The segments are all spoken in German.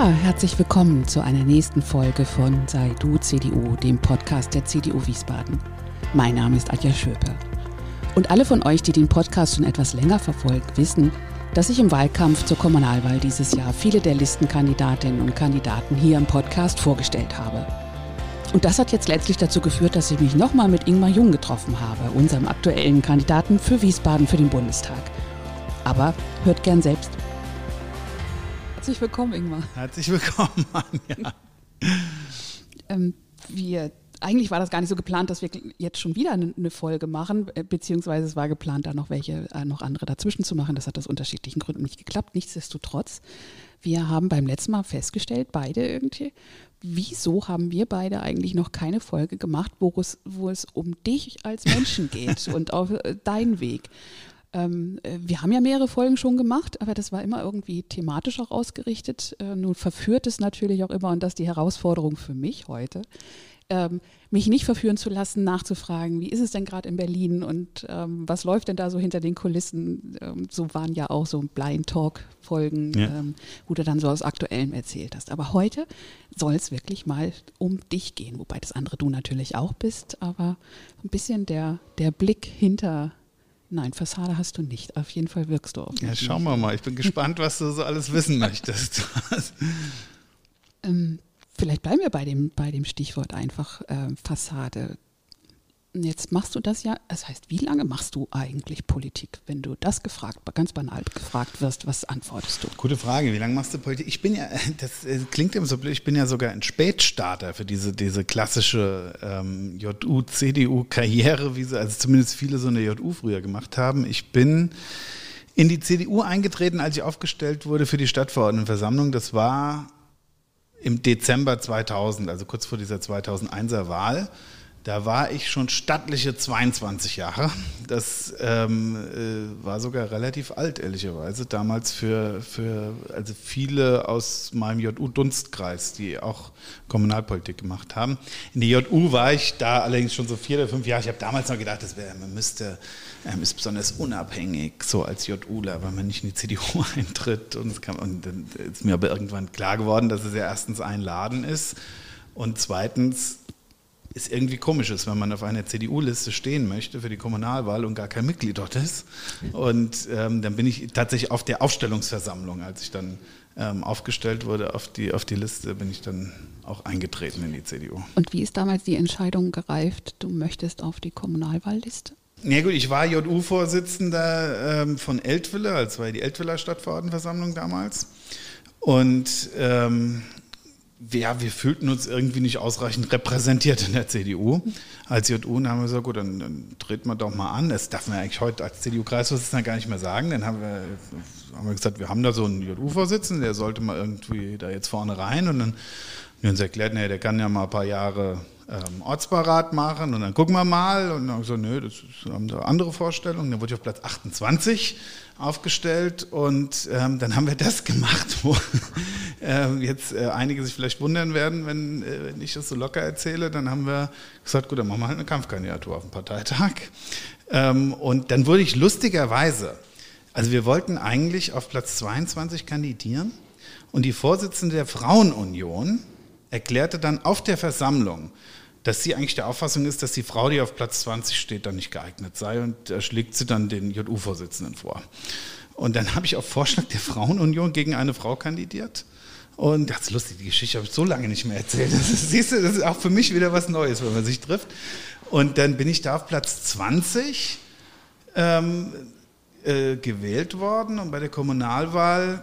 Ja, herzlich willkommen zu einer nächsten Folge von Sei du CDU, dem Podcast der CDU Wiesbaden. Mein Name ist Adja Schöpe. Und alle von euch, die den Podcast schon etwas länger verfolgen, wissen, dass ich im Wahlkampf zur Kommunalwahl dieses Jahr viele der Listenkandidatinnen und Kandidaten hier im Podcast vorgestellt habe. Und das hat jetzt letztlich dazu geführt, dass ich mich nochmal mit Ingmar Jung getroffen habe, unserem aktuellen Kandidaten für Wiesbaden für den Bundestag. Aber hört gern selbst. Herzlich willkommen, Ingmar. Herzlich willkommen, Anja. Ähm, wir, eigentlich war das gar nicht so geplant, dass wir jetzt schon wieder eine Folge machen, äh, beziehungsweise es war geplant, da noch welche, äh, noch andere dazwischen zu machen. Das hat aus unterschiedlichen Gründen nicht geklappt. Nichtsdestotrotz, wir haben beim letzten Mal festgestellt, beide irgendwie, wieso haben wir beide eigentlich noch keine Folge gemacht, wo es, wo es um dich als Menschen geht und auf äh, deinen Weg. Ähm, äh, wir haben ja mehrere Folgen schon gemacht, aber das war immer irgendwie thematisch auch ausgerichtet. Äh, nun verführt es natürlich auch immer, und das ist die Herausforderung für mich heute, ähm, mich nicht verführen zu lassen, nachzufragen, wie ist es denn gerade in Berlin und ähm, was läuft denn da so hinter den Kulissen? Ähm, so waren ja auch so Blind Talk-Folgen, ja. Ähm, wo du dann so aus Aktuellem erzählt hast. Aber heute soll es wirklich mal um dich gehen, wobei das andere du natürlich auch bist, aber ein bisschen der, der Blick hinter Nein, Fassade hast du nicht. Auf jeden Fall wirkst du auf Ja, schauen wir mal. Ich bin gespannt, was du so alles wissen möchtest. ähm, vielleicht bleiben wir bei dem, bei dem Stichwort einfach äh, Fassade. Jetzt machst du das ja, das heißt, wie lange machst du eigentlich Politik? Wenn du das gefragt, ganz banal gefragt wirst, was antwortest du? Gute Frage, wie lange machst du Politik? Ich bin ja, das klingt immer so blöd, ich bin ja sogar ein Spätstarter für diese, diese klassische ähm, JU-CDU-Karriere, wie sie, also zumindest viele so eine JU früher gemacht haben. Ich bin in die CDU eingetreten, als ich aufgestellt wurde für die Stadtverordnetenversammlung. Das war im Dezember 2000, also kurz vor dieser 2001er Wahl. Da war ich schon stattliche 22 Jahre. Das ähm, äh, war sogar relativ alt, ehrlicherweise. Damals für, für also viele aus meinem JU-Dunstkreis, die auch Kommunalpolitik gemacht haben. In der JU war ich da allerdings schon so vier oder fünf Jahre. Ich habe damals noch gedacht, das wär, man müsste, ähm, ist besonders unabhängig, so als JUler, weil man nicht in die CDU eintritt. Und, kann, und dann ist mir aber irgendwann klar geworden, dass es ja erstens ein Laden ist und zweitens ist irgendwie komisch ist, wenn man auf einer CDU-Liste stehen möchte für die Kommunalwahl und gar kein Mitglied dort ist. Und ähm, dann bin ich tatsächlich auf der Aufstellungsversammlung, als ich dann ähm, aufgestellt wurde auf die, auf die Liste, bin ich dann auch eingetreten in die CDU. Und wie ist damals die Entscheidung gereift, du möchtest auf die Kommunalwahlliste? Ja gut, ich war JU-Vorsitzender ähm, von Eltville, als war die Eltwiller Stadtverordnetenversammlung damals. Und ähm, ja, wir fühlten uns irgendwie nicht ausreichend repräsentiert in der CDU als JU. Und haben wir gesagt, gut, dann, dann dreht man doch mal an. Das darf man eigentlich heute als CDU-Kreisvorsitzender gar nicht mehr sagen. Dann haben wir, haben wir gesagt, wir haben da so einen JU-Vorsitzenden, der sollte mal irgendwie da jetzt vorne rein. Und dann haben wir uns erklärt, nee, der kann ja mal ein paar Jahre ähm, Ortsparat machen und dann gucken wir mal. Und dann haben wir gesagt, nö, das haben da andere Vorstellungen. Dann wurde ich auf Platz 28 aufgestellt und ähm, dann haben wir das gemacht, wo äh, jetzt äh, einige sich vielleicht wundern werden, wenn, äh, wenn ich das so locker erzähle. Dann haben wir gesagt, gut, dann machen wir halt eine Kampfkandidatur auf dem Parteitag. Ähm, und dann wurde ich lustigerweise, also wir wollten eigentlich auf Platz 22 kandidieren und die Vorsitzende der Frauenunion erklärte dann auf der Versammlung, dass sie eigentlich der Auffassung ist, dass die Frau, die auf Platz 20 steht, dann nicht geeignet sei und da schlägt sie dann den JU-Vorsitzenden vor. Und dann habe ich auf Vorschlag der Frauenunion gegen eine Frau kandidiert. Und das ist lustig, die Geschichte habe ich so lange nicht mehr erzählt. Das ist, siehst du, das ist auch für mich wieder was Neues, wenn man sich trifft. Und dann bin ich da auf Platz 20 ähm, äh, gewählt worden und bei der Kommunalwahl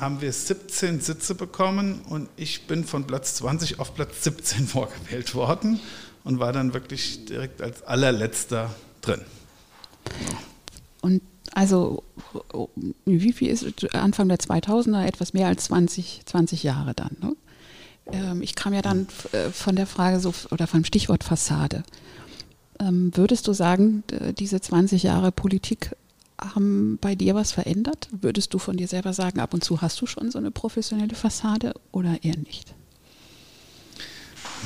haben wir 17 Sitze bekommen und ich bin von Platz 20 auf Platz 17 vorgewählt worden und war dann wirklich direkt als allerletzter drin. Und also wie viel ist Anfang der 2000er? Etwas mehr als 20, 20 Jahre dann. Ne? Ähm, ich kam ja dann äh, von der Frage so oder vom Stichwort Fassade. Ähm, würdest du sagen, diese 20 Jahre Politik haben bei dir was verändert? Würdest du von dir selber sagen, ab und zu hast du schon so eine professionelle Fassade oder eher nicht?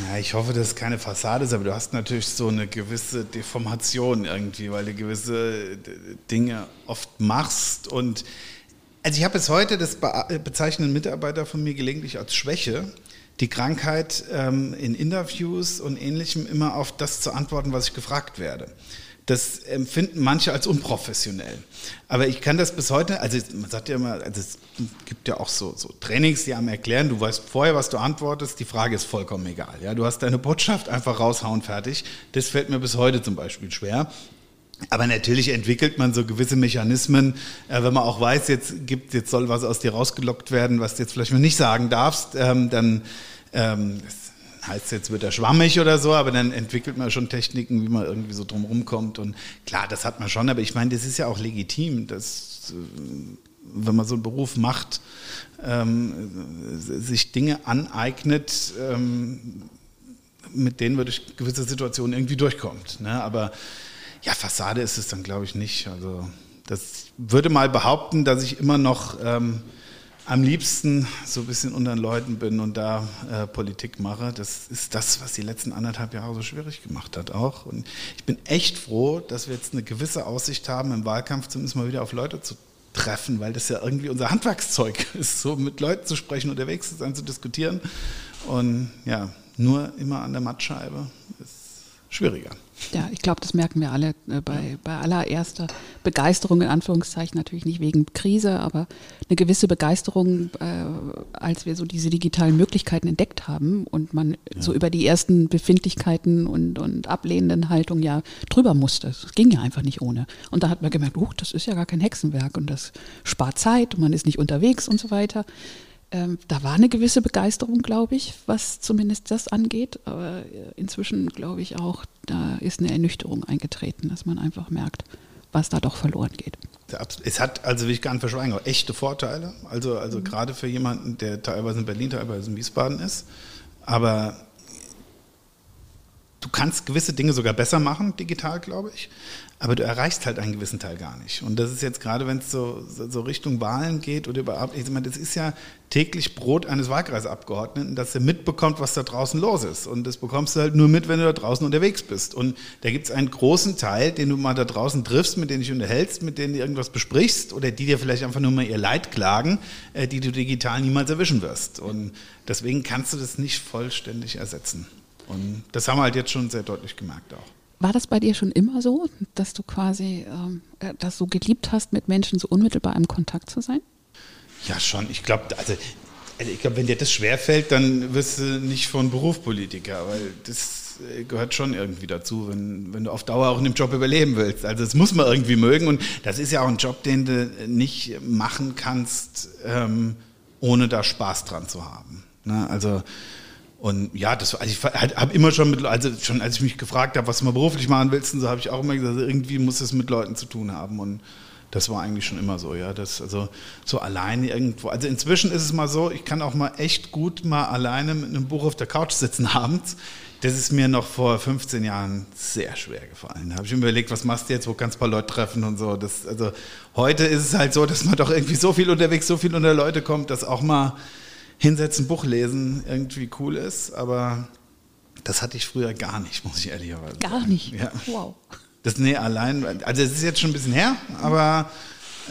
Ja, ich hoffe, dass es keine Fassade ist, aber du hast natürlich so eine gewisse Deformation irgendwie, weil du gewisse Dinge oft machst und Also ich habe bis heute, das be bezeichnen Mitarbeiter von mir gelegentlich als Schwäche, die Krankheit ähm, in Interviews und ähnlichem immer auf das zu antworten, was ich gefragt werde. Das empfinden manche als unprofessionell. Aber ich kann das bis heute, also man sagt ja immer, also es gibt ja auch so, so Trainings, die einem erklären, du weißt vorher, was du antwortest, die Frage ist vollkommen egal. Ja? Du hast deine Botschaft einfach raushauen, fertig. Das fällt mir bis heute zum Beispiel schwer. Aber natürlich entwickelt man so gewisse Mechanismen, äh, wenn man auch weiß, jetzt gibt, jetzt soll was aus dir rausgelockt werden, was du jetzt vielleicht mal nicht sagen darfst, ähm, dann ähm, das heißt jetzt wird er schwammig oder so, aber dann entwickelt man schon Techniken, wie man irgendwie so drumherum kommt. Und klar, das hat man schon, aber ich meine, das ist ja auch legitim, dass äh, wenn man so einen Beruf macht, ähm, sich Dinge aneignet, ähm, mit denen man durch gewisse Situationen irgendwie durchkommt. Ne? Aber ja, Fassade ist es dann, glaube ich, nicht. Also das würde mal behaupten, dass ich immer noch ähm, am liebsten so ein bisschen unter den Leuten bin und da äh, Politik mache. Das ist das, was die letzten anderthalb Jahre so schwierig gemacht hat auch. Und ich bin echt froh, dass wir jetzt eine gewisse Aussicht haben, im Wahlkampf zumindest mal wieder auf Leute zu treffen, weil das ja irgendwie unser Handwerkszeug ist, so mit Leuten zu sprechen, unterwegs zu sein, zu diskutieren. Und ja, nur immer an der Mattscheibe ist schwieriger. Ja, ich glaube, das merken wir alle äh, bei, bei allererster Begeisterung, in Anführungszeichen, natürlich nicht wegen Krise, aber eine gewisse Begeisterung, äh, als wir so diese digitalen Möglichkeiten entdeckt haben und man ja. so über die ersten Befindlichkeiten und, und ablehnenden Haltungen ja drüber musste. Es ging ja einfach nicht ohne. Und da hat man gemerkt, oh, das ist ja gar kein Hexenwerk und das spart Zeit und man ist nicht unterwegs und so weiter ähm, da war eine gewisse Begeisterung, glaube ich, was zumindest das angeht. Aber äh, inzwischen glaube ich auch, da ist eine Ernüchterung eingetreten, dass man einfach merkt, was da doch verloren geht. Es hat, also will ich gar nicht verschweigen, auch echte Vorteile. Also, also mhm. gerade für jemanden, der teilweise in Berlin, teilweise in Wiesbaden ist. Aber du kannst gewisse Dinge sogar besser machen, digital, glaube ich aber du erreichst halt einen gewissen Teil gar nicht. Und das ist jetzt gerade, wenn es so, so Richtung Wahlen geht oder überhaupt, ich meine, das ist ja täglich Brot eines Wahlkreisabgeordneten, dass er mitbekommt, was da draußen los ist. Und das bekommst du halt nur mit, wenn du da draußen unterwegs bist. Und da gibt es einen großen Teil, den du mal da draußen triffst, mit denen dich unterhältst, mit denen du irgendwas besprichst oder die dir vielleicht einfach nur mal ihr Leid klagen, äh, die du digital niemals erwischen wirst. Und deswegen kannst du das nicht vollständig ersetzen. Und das haben wir halt jetzt schon sehr deutlich gemerkt auch. War das bei dir schon immer so, dass du quasi ähm, äh, das so geliebt hast, mit Menschen so unmittelbar im Kontakt zu sein? Ja, schon. Ich glaube, also, also ich glaube, wenn dir das schwerfällt, dann wirst du nicht von Beruf Politiker, weil das äh, gehört schon irgendwie dazu, wenn, wenn du auf Dauer auch in dem Job überleben willst. Also das muss man irgendwie mögen und das ist ja auch ein Job, den du nicht machen kannst, ähm, ohne da Spaß dran zu haben. Ne? Also und ja, das, also ich habe immer schon mit, also schon als ich mich gefragt habe, was du mal beruflich machen willst, und so habe ich auch immer gesagt, irgendwie muss es mit Leuten zu tun haben. Und das war eigentlich schon immer so, ja. Das, also so alleine irgendwo. Also inzwischen ist es mal so, ich kann auch mal echt gut mal alleine mit einem Buch auf der Couch sitzen abends. Das ist mir noch vor 15 Jahren sehr schwer gefallen. Da habe ich mir überlegt, was machst du jetzt, wo kannst du ein paar Leute treffen und so. Das, also heute ist es halt so, dass man doch irgendwie so viel unterwegs, so viel unter Leute kommt, dass auch mal hinsetzen, Buch lesen irgendwie cool ist, aber das hatte ich früher gar nicht, muss ich ehrlicherweise sagen. Gar nicht? Ja. Wow. Das, nee, allein, also es ist jetzt schon ein bisschen her, aber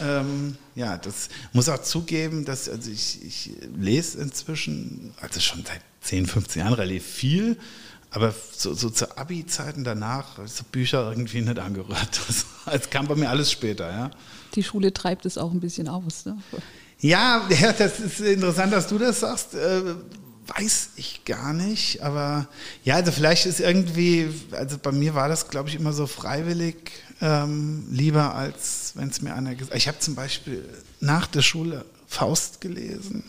ähm, ja, das muss auch zugeben, dass, also ich, ich lese inzwischen, also schon seit 10, 15 Jahren relativ viel, aber so, so zu Abi-Zeiten danach, so Bücher irgendwie nicht angerührt. Das, kam bei mir alles später, ja. Die Schule treibt es auch ein bisschen aus, ne? Ja, das ist interessant, dass du das sagst. Äh, weiß ich gar nicht, aber ja, also vielleicht ist irgendwie, also bei mir war das, glaube ich, immer so freiwillig ähm, lieber, als wenn es mir einer gesagt Ich habe zum Beispiel nach der Schule Faust gelesen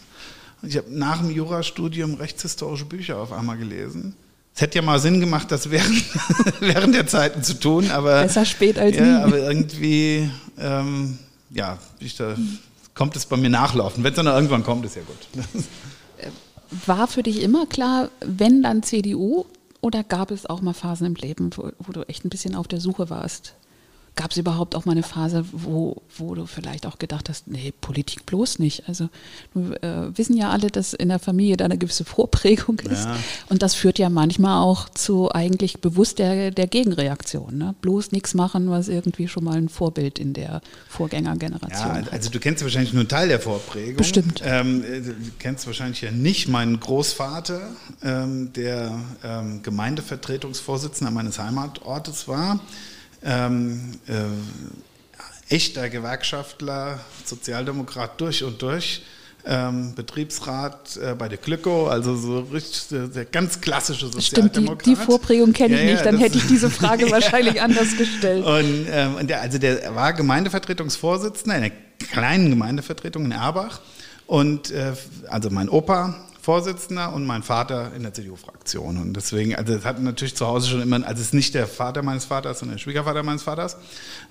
und ich habe nach dem Jurastudium rechtshistorische Bücher auf einmal gelesen. Es hätte ja mal Sinn gemacht, das während, während der Zeiten zu tun, aber. Besser spät als ja, nie. Aber irgendwie, ähm, ja, ich da kommt es bei mir nachlaufen. Wenn es dann irgendwann kommt, ist ja gut. War für dich immer klar, wenn dann CDU oder gab es auch mal Phasen im Leben, wo, wo du echt ein bisschen auf der Suche warst gab es überhaupt auch mal eine Phase, wo, wo du vielleicht auch gedacht hast, nee, Politik bloß nicht. Also wir äh, wissen ja alle, dass in der Familie da eine gewisse Vorprägung ist. Ja. Und das führt ja manchmal auch zu eigentlich bewusst der, der Gegenreaktion. Ne? Bloß nichts machen, was irgendwie schon mal ein Vorbild in der Vorgängergeneration ja, Also du kennst wahrscheinlich nur einen Teil der Vorprägung. Bestimmt. Ähm, du kennst wahrscheinlich ja nicht meinen Großvater, ähm, der ähm, Gemeindevertretungsvorsitzender meines Heimatortes war ähm, äh, echter Gewerkschaftler, Sozialdemokrat durch und durch. Ähm, Betriebsrat äh, bei der Glücko, also so richtig äh, der ganz klassische Sozialdemokrat. Stimmt, die, die Vorprägung kenne ich ja, nicht, dann hätte ich diese Frage wahrscheinlich anders gestellt. Und, ähm, und der, also der war Gemeindevertretungsvorsitzender in einer kleinen Gemeindevertretung in Erbach. Und äh, also mein Opa Vorsitzender und mein Vater in der CDU-Fraktion. Und deswegen, also es hat natürlich zu Hause schon immer, also es ist nicht der Vater meines Vaters, sondern der Schwiegervater meines Vaters.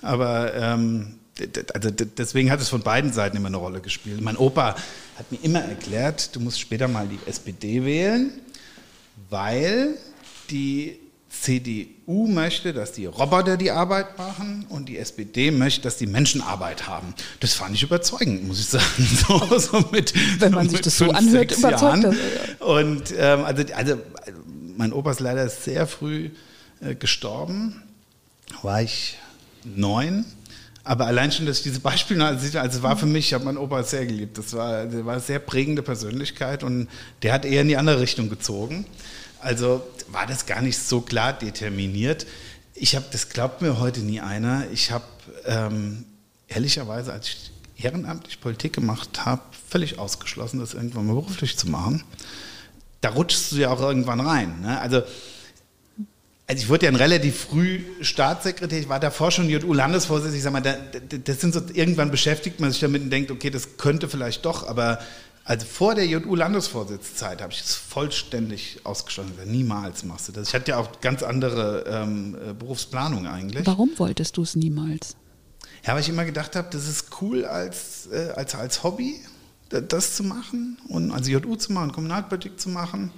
Aber ähm, also deswegen hat es von beiden Seiten immer eine Rolle gespielt. Mein Opa hat mir immer erklärt, du musst später mal die SPD wählen, weil die CDU möchte, dass die Roboter die Arbeit machen und die SPD möchte, dass die Menschen Arbeit haben. Das fand ich überzeugend, muss ich sagen. So, so mit, Wenn man sich das so anhört, überzeugt das. Und ähm, also, also mein Opa ist leider sehr früh äh, gestorben, war ich neun. Aber allein schon, dass ich diese Beispiele, also, also war für mich, ich habe meinen Opa sehr geliebt. Das war, der war eine sehr prägende Persönlichkeit und der hat eher in die andere Richtung gezogen. Also war das gar nicht so klar determiniert. Ich habe, das glaubt mir heute nie einer, ich habe ähm, ehrlicherweise, als ich ehrenamtlich Politik gemacht habe, völlig ausgeschlossen, das irgendwann mal beruflich zu machen. Da rutschst du ja auch irgendwann rein. Ne? Also, also ich wurde ja relativ früh Staatssekretär, ich war davor schon JU-Landesvorsitzender, ich sag mal, da, das sind so, irgendwann beschäftigt man sich damit und denkt, okay, das könnte vielleicht doch, aber also vor der JU-Landesvorsitzzeit habe ich es vollständig ausgeschlossen. Niemals machst du das. Ich hatte ja auch ganz andere ähm, äh, Berufsplanung eigentlich. Warum wolltest du es niemals? Ja, weil ich immer gedacht habe, das ist cool als, äh, als, als Hobby, das zu machen und also JU zu machen, Kommunalpolitik zu machen.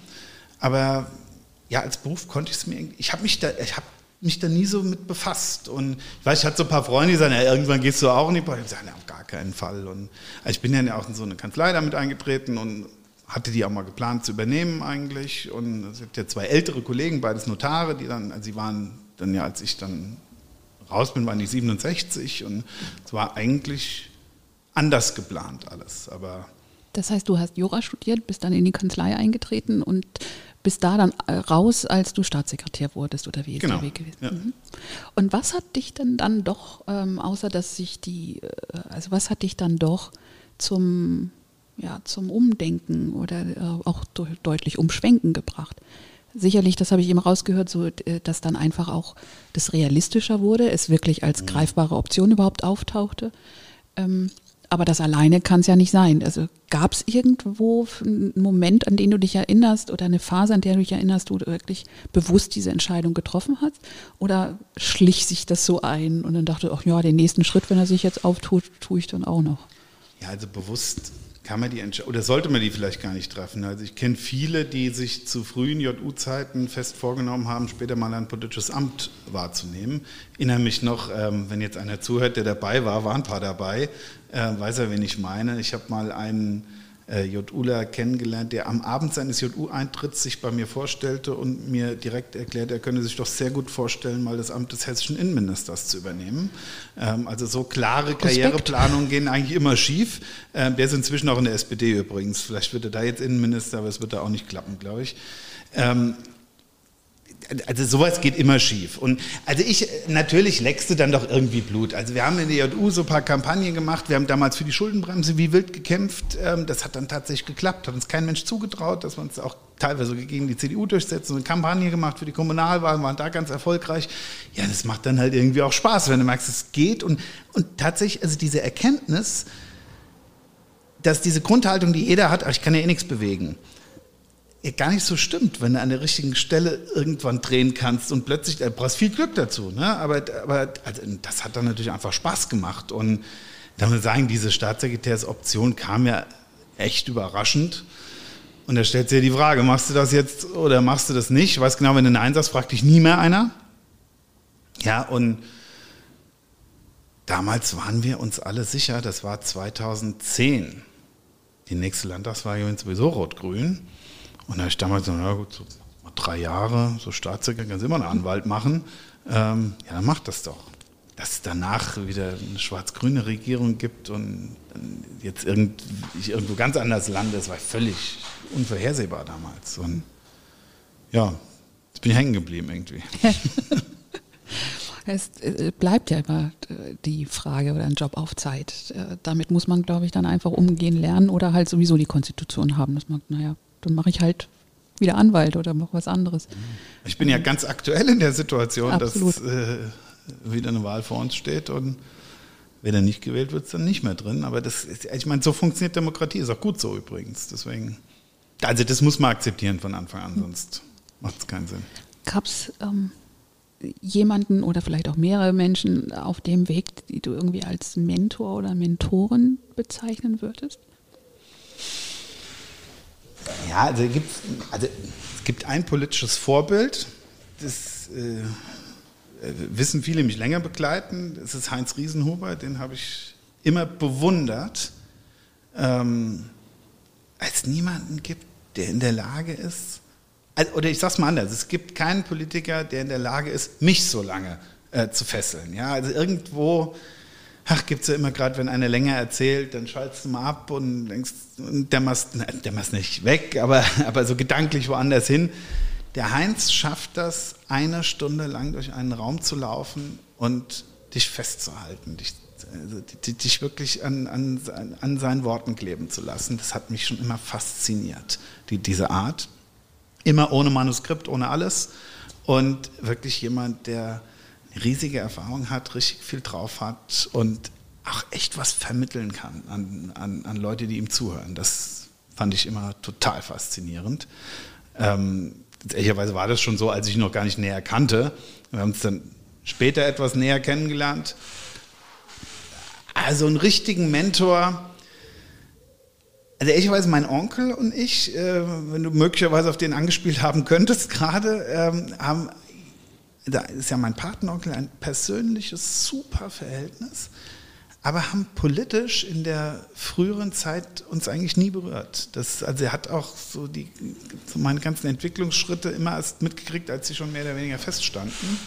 Aber ja, als Beruf konnte ich es mir, ich habe mich da, ich habe mich da nie so mit befasst. Und ich weiß, ich hatte so ein paar Freunde, die sagen, ja, irgendwann gehst du auch in die Politik. Ich sage, ja, auf gar keinen Fall. Und also ich bin ja auch in so eine Kanzlei damit eingetreten und hatte die auch mal geplant zu übernehmen eigentlich. Und es gibt ja zwei ältere Kollegen, beides Notare, die dann, also sie waren dann ja, als ich dann raus bin, waren die 67 und es war eigentlich anders geplant alles. Aber das heißt, du hast Jura studiert, bist dann in die Kanzlei eingetreten und bist da dann äh, raus, als du Staatssekretär wurdest oder wie ist genau. der Weg gewesen? Ja. Mhm. Und was hat dich denn dann doch, ähm, außer dass sich die, äh, also was hat dich dann doch zum, ja, zum Umdenken oder äh, auch deutlich Umschwenken gebracht? Sicherlich, das habe ich eben rausgehört, so, äh, dass dann einfach auch das realistischer wurde, es wirklich als mhm. greifbare Option überhaupt auftauchte. Ähm, aber das alleine kann es ja nicht sein. Also gab es irgendwo einen Moment, an den du dich erinnerst oder eine Phase, an der du dich erinnerst, wo du wirklich bewusst diese Entscheidung getroffen hast? Oder schlich sich das so ein und dann dachte, ach ja, den nächsten Schritt, wenn er sich jetzt auftut, tue ich dann auch noch? Ja, also bewusst kann man die oder sollte man die vielleicht gar nicht treffen. Also ich kenne viele, die sich zu frühen JU-Zeiten fest vorgenommen haben, später mal ein politisches Amt wahrzunehmen. Ich erinnere mich noch, ähm, wenn jetzt einer zuhört, der dabei war, waren ein paar dabei, äh, weiß er, wen ich meine. Ich habe mal einen äh, JUler kennengelernt, der am Abend seines JU-Eintritts sich bei mir vorstellte und mir direkt erklärt, er könne sich doch sehr gut vorstellen, mal das Amt des hessischen Innenministers zu übernehmen. Ähm, also so klare Karriereplanungen gehen eigentlich immer schief. Ähm, der ist inzwischen auch in der SPD übrigens. Vielleicht wird er da jetzt Innenminister, aber es wird da auch nicht klappen, glaube ich. Ähm, also sowas geht immer schief. Und also ich, natürlich leckst du dann doch irgendwie Blut. Also wir haben in der JU so ein paar Kampagnen gemacht. Wir haben damals für die Schuldenbremse wie wild gekämpft. Ähm, das hat dann tatsächlich geklappt. Hat uns kein Mensch zugetraut, dass wir uns auch teilweise gegen die CDU durchsetzen. Eine Kampagne gemacht für die Kommunalwahlen, waren da ganz erfolgreich. Ja, das macht dann halt irgendwie auch Spaß, wenn du merkst, es geht. Und, und tatsächlich, also diese Erkenntnis, dass diese Grundhaltung, die jeder hat, ich kann ja eh nichts bewegen, gar nicht so stimmt, wenn du an der richtigen Stelle irgendwann drehen kannst und plötzlich, du brauchst viel Glück dazu, ne? aber, aber also, das hat dann natürlich einfach Spaß gemacht und da muss ich sagen, diese Staatssekretärsoption kam ja echt überraschend. Und da stellt sich ja die Frage, machst du das jetzt oder machst du das nicht? Ich weiß genau, wenn du Nein sagst, fragt dich nie mehr einer. Ja, und damals waren wir uns alle sicher, das war 2010. Die nächste Landtagswahl ist sowieso rot-grün. Und da habe ich damals gesagt, na gut, so drei Jahre, so Staatssekretär, kannst immer einen Anwalt machen. Ähm, ja, dann mach das doch. Dass es danach wieder eine schwarz-grüne Regierung gibt und jetzt irgend, ich irgendwo ganz anders lande, das war völlig unvorhersehbar damals. Und ja, jetzt bin ich hängen geblieben irgendwie. Es äh, bleibt ja immer äh, die Frage oder ein Job auf Zeit. Äh, damit muss man, glaube ich, dann einfach umgehen lernen oder halt sowieso die Konstitution haben. Das man, naja, dann mache ich halt wieder Anwalt oder mache was anderes. Ich bin ja ganz aktuell in der Situation, Absolut. dass äh, wieder eine Wahl vor uns steht und wenn er nicht gewählt wird, ist dann nicht mehr drin. Aber das ist, ich meine, so funktioniert Demokratie, ist auch gut so übrigens. Deswegen, also das muss man akzeptieren von Anfang an, sonst macht es keinen Sinn. Gab es ähm, jemanden oder vielleicht auch mehrere Menschen auf dem Weg, die du irgendwie als Mentor oder Mentorin bezeichnen würdest? Ja, also, gibt's, also es gibt ein politisches Vorbild, das äh, wissen viele, mich länger begleiten. Das ist Heinz Riesenhuber, den habe ich immer bewundert. Ähm, als niemanden gibt, der in der Lage ist, also, oder ich sage es mal anders, es gibt keinen Politiker, der in der Lage ist, mich so lange äh, zu fesseln. Ja, also irgendwo, ach, gibt es ja immer gerade, wenn einer länger erzählt, dann schaltest du mal ab und denkst, der machst, der nicht weg, aber, aber so gedanklich woanders hin. Der Heinz schafft das, eine Stunde lang durch einen Raum zu laufen und dich festzuhalten, dich, also, dich wirklich an, an, an seinen Worten kleben zu lassen. Das hat mich schon immer fasziniert, die, diese Art. Immer ohne Manuskript, ohne alles. Und wirklich jemand, der riesige Erfahrung hat, richtig viel drauf hat und auch echt was vermitteln kann an, an, an Leute, die ihm zuhören. Das fand ich immer total faszinierend. Ähm, ehrlicherweise war das schon so, als ich ihn noch gar nicht näher kannte. Wir haben uns dann später etwas näher kennengelernt. Also einen richtigen Mentor, also ehrlicherweise mein Onkel und ich, äh, wenn du möglicherweise auf den angespielt haben könntest gerade, ähm, haben, da ist ja mein Patenonkel ein persönliches super Verhältnis, aber haben politisch in der früheren Zeit uns eigentlich nie berührt. Das, also er hat auch so die so meine ganzen Entwicklungsschritte immer erst mitgekriegt, als sie schon mehr oder weniger feststanden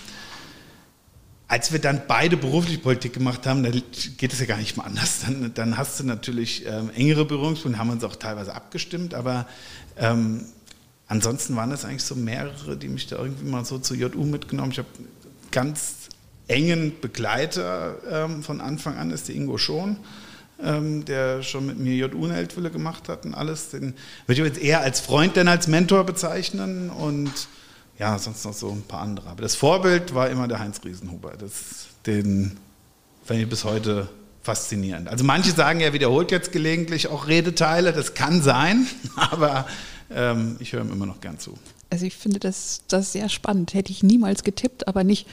als wir dann beide beruflich Politik gemacht haben, dann geht es ja gar nicht mal anders. Dann, dann hast du natürlich ähm, engere Berührungspunkte, haben uns auch teilweise abgestimmt, aber ähm, ansonsten waren das eigentlich so mehrere, die mich da irgendwie mal so zur JU mitgenommen. Ich habe ganz engen Begleiter ähm, von Anfang an, ist der Ingo Schon, ähm, der schon mit mir JU in Eltville gemacht hat und alles. Den würde ich jetzt eher als Freund denn als Mentor bezeichnen und ja, sonst noch so ein paar andere. Aber das Vorbild war immer der Heinz Riesenhuber. Das, den fand ich bis heute faszinierend. Also manche sagen, er wiederholt jetzt gelegentlich auch Redeteile, das kann sein, aber ähm, ich höre ihm immer noch gern zu. Also ich finde das, das sehr spannend. Hätte ich niemals getippt, aber nicht,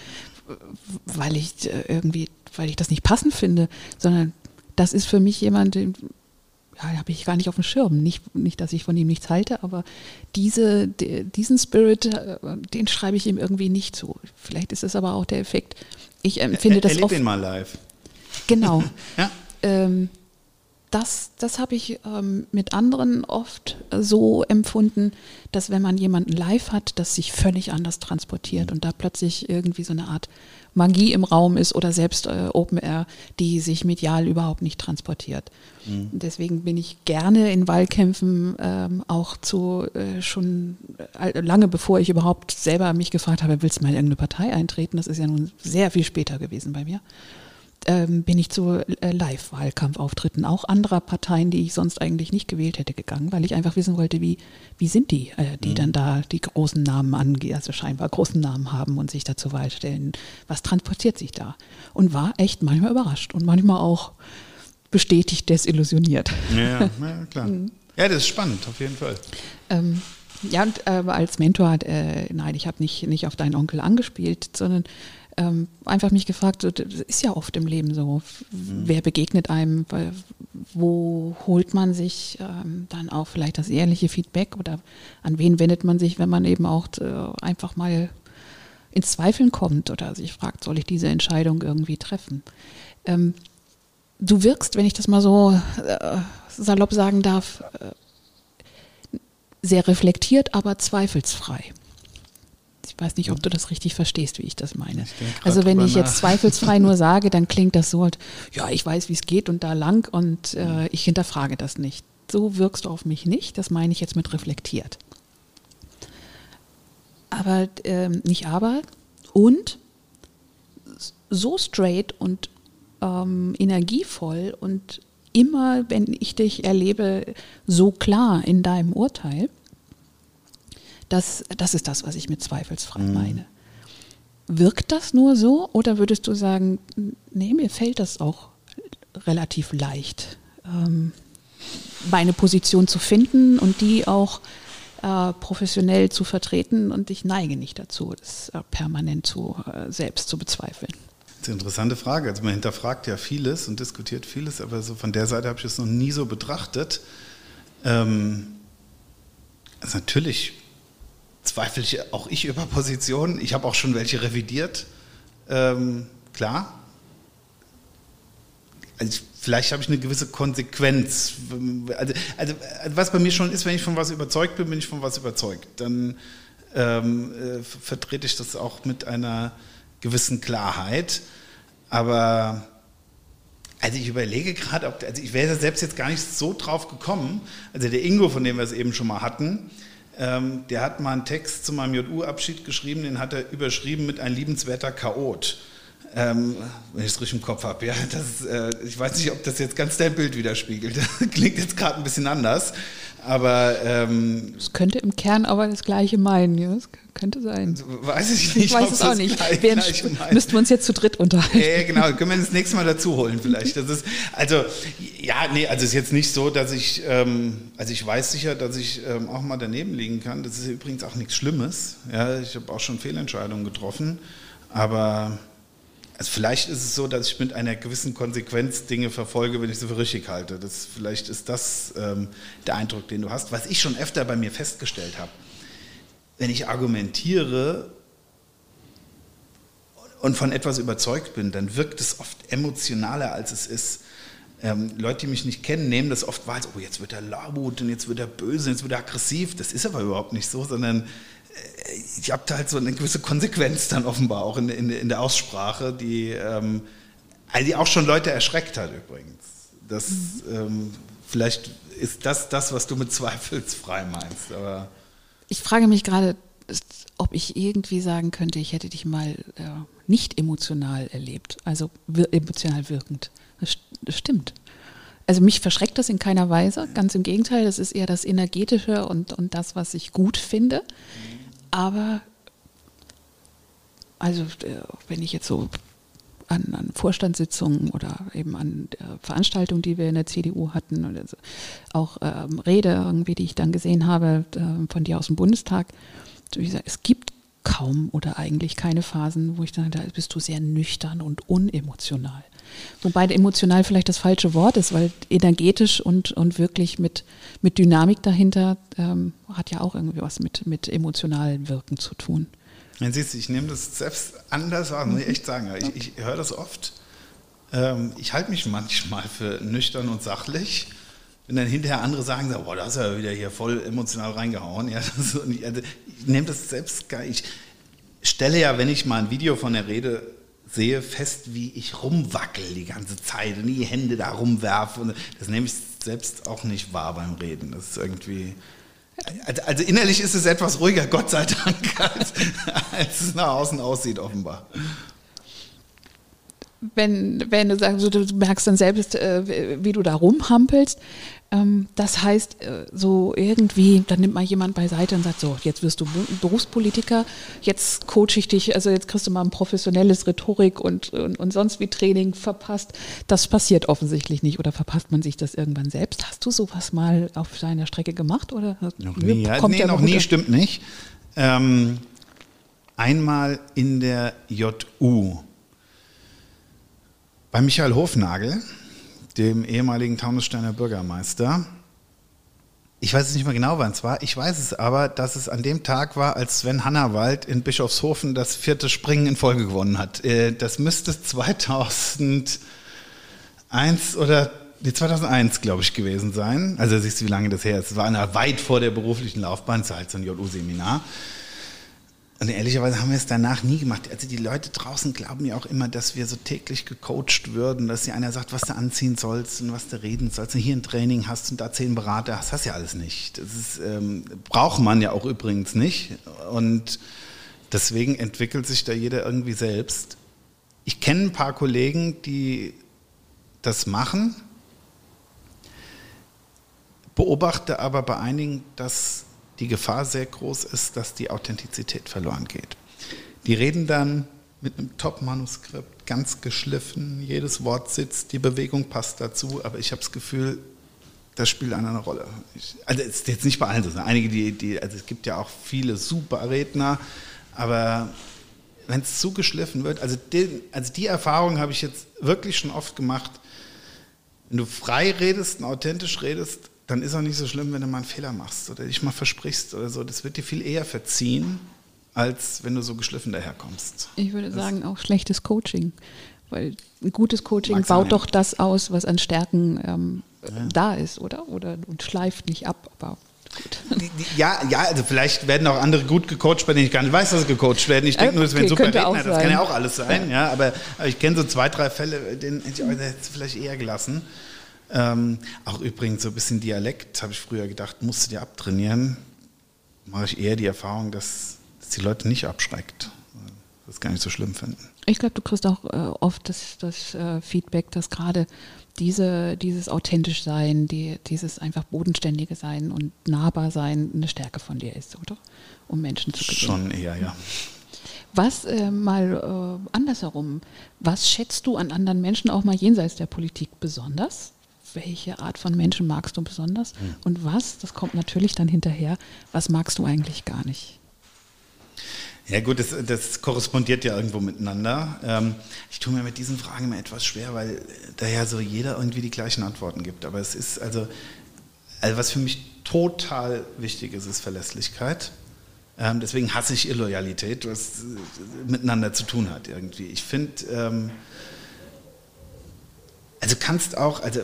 weil ich äh, irgendwie, weil ich das nicht passend finde, sondern das ist für mich jemand, ja, habe ich gar nicht auf dem Schirm. Nicht, nicht, dass ich von ihm nichts halte, aber diese, de, diesen Spirit, äh, den schreibe ich ihm irgendwie nicht zu. Vielleicht ist es aber auch der Effekt. Ich empfinde er, das oft. ihn mal live. Genau. ja. Ähm, das, das habe ich ähm, mit anderen oft so empfunden, dass wenn man jemanden live hat, das sich völlig anders transportiert und da plötzlich irgendwie so eine Art Magie im Raum ist oder selbst äh, Open Air, die sich medial überhaupt nicht transportiert. Mhm. Deswegen bin ich gerne in Wahlkämpfen ähm, auch zu äh, schon äh, lange bevor ich überhaupt selber mich gefragt habe, willst du mal in irgendeine Partei eintreten? Das ist ja nun sehr viel später gewesen bei mir ähm, bin ich zu äh, Live-Wahlkampfauftritten auch anderer Parteien, die ich sonst eigentlich nicht gewählt hätte, gegangen, weil ich einfach wissen wollte, wie, wie sind die, äh, die mhm. dann da die großen Namen angehen, also scheinbar großen Namen haben und sich da zur Wahl stellen. Was transportiert sich da? Und war echt manchmal überrascht und manchmal auch bestätigt, desillusioniert. Ja, ja klar. Mhm. Ja, das ist spannend, auf jeden Fall. Ähm, ja, und äh, als Mentor äh, nein, ich habe nicht, nicht auf deinen Onkel angespielt, sondern ähm, einfach mich gefragt, das ist ja oft im Leben so, mhm. wer begegnet einem, wo holt man sich ähm, dann auch vielleicht das ehrliche Feedback oder an wen wendet man sich, wenn man eben auch äh, einfach mal ins Zweifeln kommt oder sich fragt, soll ich diese Entscheidung irgendwie treffen. Ähm, du wirkst, wenn ich das mal so äh, salopp sagen darf, äh, sehr reflektiert, aber zweifelsfrei. Ich weiß nicht, ob du das richtig verstehst, wie ich das meine. Ich also wenn ich jetzt zweifelsfrei nur sage, dann klingt das so, ja, ich weiß, wie es geht und da lang und äh, ich hinterfrage das nicht. So wirkst du auf mich nicht, das meine ich jetzt mit reflektiert. Aber ähm, nicht aber und so straight und ähm, energievoll und immer, wenn ich dich erlebe, so klar in deinem Urteil. Das, das ist das, was ich mit zweifelsfrei mhm. meine. Wirkt das nur so oder würdest du sagen, nee, mir fällt das auch relativ leicht, ähm, meine Position zu finden und die auch äh, professionell zu vertreten und ich neige nicht dazu, das äh, permanent zu, äh, selbst zu bezweifeln. Das ist eine interessante Frage. Also man hinterfragt ja vieles und diskutiert vieles, aber so von der Seite habe ich es noch nie so betrachtet. Ähm, also natürlich zweifle ich auch ich über Positionen. Ich habe auch schon welche revidiert. Ähm, klar. Also vielleicht habe ich eine gewisse Konsequenz. Also, also, was bei mir schon ist, wenn ich von was überzeugt bin, bin ich von was überzeugt. Dann ähm, äh, vertrete ich das auch mit einer gewissen Klarheit. Aber also ich überlege gerade, also ich wäre selbst jetzt gar nicht so drauf gekommen. Also der Ingo, von dem wir es eben schon mal hatten, ähm, der hat mal einen Text zu meinem JU-Abschied geschrieben, den hat er überschrieben mit ein liebenswerter Chaot. Ähm, wenn ich es richtig im Kopf habe, ja, äh, ich weiß nicht, ob das jetzt ganz dein Bild widerspiegelt. Klingt jetzt gerade ein bisschen anders. Aber ähm, es könnte im Kern aber das Gleiche meinen. Ja, das könnte sein. Weiß ich nicht. Ich weiß es auch nicht. Gleich, gleich müssten wir uns jetzt zu dritt unterhalten. Ja, genau. Können wir das nächste Mal dazu holen vielleicht. Das ist also ja, nee, also es ist jetzt nicht so, dass ich ähm, also ich weiß sicher, dass ich ähm, auch mal daneben liegen kann. Das ist übrigens auch nichts Schlimmes. Ja, ich habe auch schon Fehlentscheidungen getroffen, aber also vielleicht ist es so, dass ich mit einer gewissen Konsequenz Dinge verfolge, wenn ich sie für richtig halte. Das, vielleicht ist das ähm, der Eindruck, den du hast. Was ich schon öfter bei mir festgestellt habe, wenn ich argumentiere und von etwas überzeugt bin, dann wirkt es oft emotionaler, als es ist. Ähm, Leute, die mich nicht kennen, nehmen das oft wahr, oh, jetzt wird er laut und jetzt wird er böse, jetzt wird er aggressiv. Das ist aber überhaupt nicht so, sondern ich habe da halt so eine gewisse Konsequenz dann offenbar auch in, in, in der Aussprache, die, ähm, die auch schon Leute erschreckt hat übrigens. Das, ähm, vielleicht ist das das, was du mit zweifelsfrei meinst. Aber ich frage mich gerade, ob ich irgendwie sagen könnte, ich hätte dich mal äh, nicht emotional erlebt, also wir, emotional wirkend. Das, das stimmt. Also mich verschreckt das in keiner Weise, ganz im Gegenteil, das ist eher das Energetische und, und das, was ich gut finde. Mhm aber also äh, wenn ich jetzt so an, an Vorstandssitzungen oder eben an Veranstaltungen, die wir in der CDU hatten, oder so, auch ähm, Rede irgendwie, die ich dann gesehen habe äh, von dir aus dem Bundestag, so wie gesagt, es gibt kaum oder eigentlich keine Phasen, wo ich dann da bist du sehr nüchtern und unemotional. Wobei emotional vielleicht das falsche Wort ist, weil energetisch und, und wirklich mit, mit Dynamik dahinter ähm, hat ja auch irgendwie was mit, mit emotionalen Wirken zu tun. Ja, siehst du, ich nehme das selbst anders wahr, muss ich echt sagen. Ich, ich höre das oft. Ähm, ich halte mich manchmal für nüchtern und sachlich. Wenn dann hinterher andere sagen, boah, da ist er wieder hier voll emotional reingehauen. Ja, also, ich nehme das selbst gar nicht. Ich stelle ja, wenn ich mal ein Video von der Rede sehe fest, wie ich rumwackel die ganze Zeit und die Hände da rumwerfe. das nehme ich selbst auch nicht wahr beim Reden. Das ist irgendwie. Also, also innerlich ist es etwas ruhiger, Gott sei Dank, als, als es nach außen aussieht, offenbar wenn, wenn du sagst, du merkst dann selbst, äh, wie du da rumhampelst. Ähm, das heißt, äh, so irgendwie, dann nimmt mal jemand beiseite und sagt, so, jetzt wirst du Berufspolitiker, jetzt coache ich dich, also jetzt kriegst du mal ein professionelles Rhetorik und, und, und sonst wie Training verpasst. Das passiert offensichtlich nicht oder verpasst man sich das irgendwann selbst. Hast du sowas mal auf deiner Strecke gemacht? Oder noch nie, ja, nee, noch nie, stimmt nicht. Ähm, einmal in der JU bei Michael Hofnagel, dem ehemaligen Taunussteiner Bürgermeister. Ich weiß es nicht mehr genau, wann es war. Ich weiß es aber, dass es an dem Tag war, als Sven Hannawald in Bischofshofen das vierte Springen in Folge gewonnen hat. Äh, das müsste 2000 2001 oder die 2001, glaube ich, gewesen sein. Also siehst du, wie lange das her ist. Es war weit vor der beruflichen Laufbahn, es war halt so ein JU-Seminar. Und ehrlicherweise haben wir es danach nie gemacht. Also die Leute draußen glauben ja auch immer, dass wir so täglich gecoacht würden, dass dir einer sagt, was du anziehen sollst und was du reden sollst. Und hier ein Training hast und da zehn Berater hast, hast ja alles nicht. Das ist, ähm, braucht man ja auch übrigens nicht. Und deswegen entwickelt sich da jeder irgendwie selbst. Ich kenne ein paar Kollegen, die das machen, beobachte aber bei einigen, dass die Gefahr sehr groß ist, dass die Authentizität verloren geht. Die reden dann mit einem Top-Manuskript, ganz geschliffen, jedes Wort sitzt, die Bewegung passt dazu, aber ich habe das Gefühl, das spielt eine Rolle. Ich, also es ist jetzt nicht bei allen so. Einige, die, die, also es gibt ja auch viele super Redner, aber wenn es zu geschliffen wird, also, den, also die Erfahrung habe ich jetzt wirklich schon oft gemacht, wenn du frei redest und authentisch redest, dann ist auch nicht so schlimm, wenn du mal einen Fehler machst oder dich mal versprichst oder so. Das wird dir viel eher verziehen, als wenn du so geschliffen daherkommst. Ich würde das sagen, auch schlechtes Coaching. Weil ein gutes Coaching baut doch das aus, was an Stärken ähm, ja. da ist, oder? Oder und schleift nicht ab, aber gut. Ja, ja, also vielleicht werden auch andere gut gecoacht, bei denen ich gar nicht weiß, dass sie gecoacht werden. Ich denke äh, nur, das wären super Redner, das kann ja auch alles sein, ja, aber, aber ich kenne so zwei, drei Fälle, denen hätte ich vielleicht eher gelassen. Ähm, auch übrigens so ein bisschen Dialekt, habe ich früher gedacht, musst du dir abtrainieren. Mache ich eher die Erfahrung, dass, dass die Leute nicht abschreckt. Das gar nicht so schlimm finden. Ich glaube, du kriegst auch äh, oft das, das äh, Feedback, dass gerade diese, dieses authentisch sein, die, dieses einfach bodenständige Sein und nahbar sein eine Stärke von dir ist, oder? Um Menschen zu gewinnen. Schon eher, ja. Was äh, mal äh, andersherum, was schätzt du an anderen Menschen auch mal jenseits der Politik besonders? Welche Art von Menschen magst du besonders mhm. und was, das kommt natürlich dann hinterher, was magst du eigentlich gar nicht? Ja gut, das, das korrespondiert ja irgendwo miteinander. Ähm, ich tue mir mit diesen Fragen immer etwas schwer, weil da ja so jeder irgendwie die gleichen Antworten gibt. Aber es ist also, also was für mich total wichtig ist, ist Verlässlichkeit. Ähm, deswegen hasse ich Illoyalität, was miteinander zu tun hat irgendwie. Ich finde, ähm, also kannst auch, also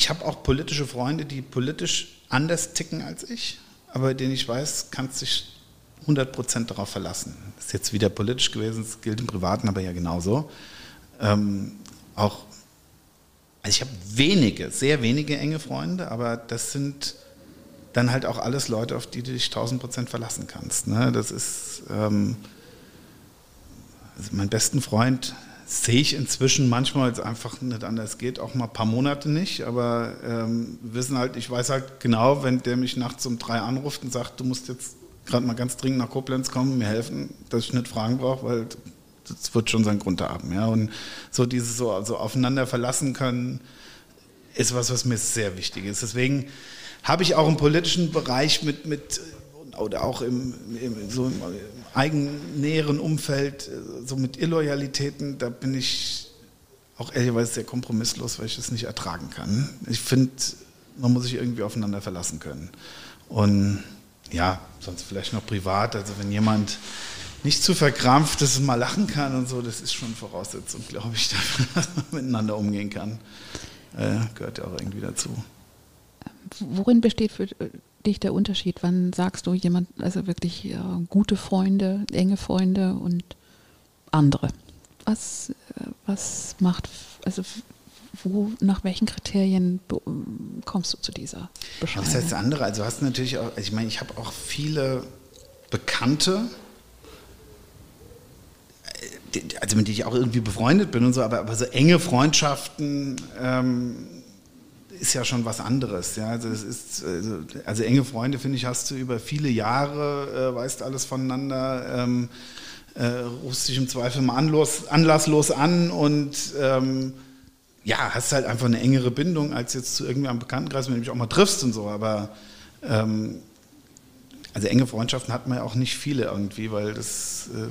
ich habe auch politische Freunde, die politisch anders ticken als ich, aber denen ich weiß, kannst dich 100% darauf verlassen. Das ist jetzt wieder politisch gewesen, das gilt im Privaten aber ja genauso. Ähm, auch, also ich habe wenige, sehr wenige enge Freunde, aber das sind dann halt auch alles Leute, auf die du dich 1000% verlassen kannst. Ne? Das ist, ähm, also mein besten Freund sehe ich inzwischen manchmal, es einfach nicht anders geht, auch mal ein paar Monate nicht. Aber ähm, wissen halt, ich weiß halt genau, wenn der mich nachts um drei anruft und sagt, du musst jetzt gerade mal ganz dringend nach Koblenz kommen, mir helfen, dass ich nicht Fragen brauche, weil das wird schon seinen Grund haben. Ja? Und so dieses so also aufeinander verlassen können, ist was, was mir sehr wichtig ist. Deswegen habe ich auch im politischen Bereich mit, mit oder auch im, im, so im eigennäheren Umfeld, äh, so mit Illoyalitäten, da bin ich auch ehrlicherweise sehr kompromisslos, weil ich das nicht ertragen kann. Ich finde, man muss sich irgendwie aufeinander verlassen können. Und ja, sonst vielleicht noch privat, also wenn jemand nicht zu verkrampft ist und mal lachen kann und so, das ist schon Voraussetzung, glaube ich, dass man miteinander umgehen kann. Äh, gehört ja auch irgendwie dazu. Worin besteht für dich der Unterschied? Wann sagst du jemand, also wirklich äh, gute Freunde, enge Freunde und andere? Was, äh, was macht, also wo, nach welchen Kriterien kommst du zu dieser Beschreibung? Was heißt andere? Also hast du natürlich auch, also ich meine, ich habe auch viele Bekannte, äh, also mit denen ich auch irgendwie befreundet bin und so, aber, aber so enge Freundschaften ähm, ist ja schon was anderes. Ja? Also, ist, also, also enge Freunde, finde ich, hast du über viele Jahre, äh, weißt alles voneinander, ähm, äh, rufst dich im Zweifel mal anlos, anlasslos an und ähm, ja, hast halt einfach eine engere Bindung als jetzt zu irgendeinem Bekanntenkreis, dem du dich auch mal triffst und so. Aber ähm, also enge Freundschaften hat man ja auch nicht viele irgendwie, weil das äh,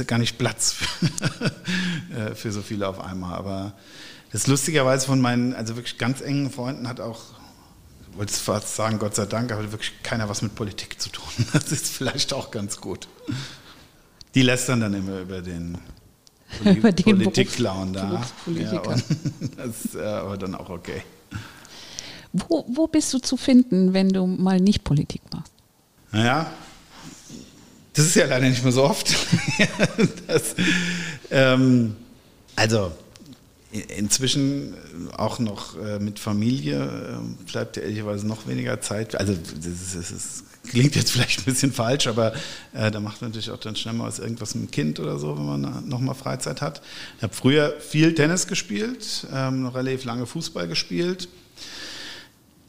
ist gar nicht Platz für, äh, für so viele auf einmal. Aber das lustigerweise von meinen, also wirklich ganz engen Freunden hat auch, ich wollte fast sagen, Gott sei Dank, aber wirklich keiner was mit Politik zu tun. Das ist vielleicht auch ganz gut. Die lästern dann immer über den Poli Über den Politikclown da. Ja, das ist äh, aber dann auch okay. Wo, wo bist du zu finden, wenn du mal nicht Politik machst? Naja, das ist ja leider nicht mehr so oft. das, ähm, also inzwischen auch noch äh, mit Familie äh, bleibt ja ehrlicherweise noch weniger Zeit. Also das, ist, das klingt jetzt vielleicht ein bisschen falsch, aber äh, da macht man natürlich auch dann schnell mal was, irgendwas mit dem Kind oder so, wenn man noch mal Freizeit hat. Ich habe früher viel Tennis gespielt, ähm, noch relativ lange Fußball gespielt.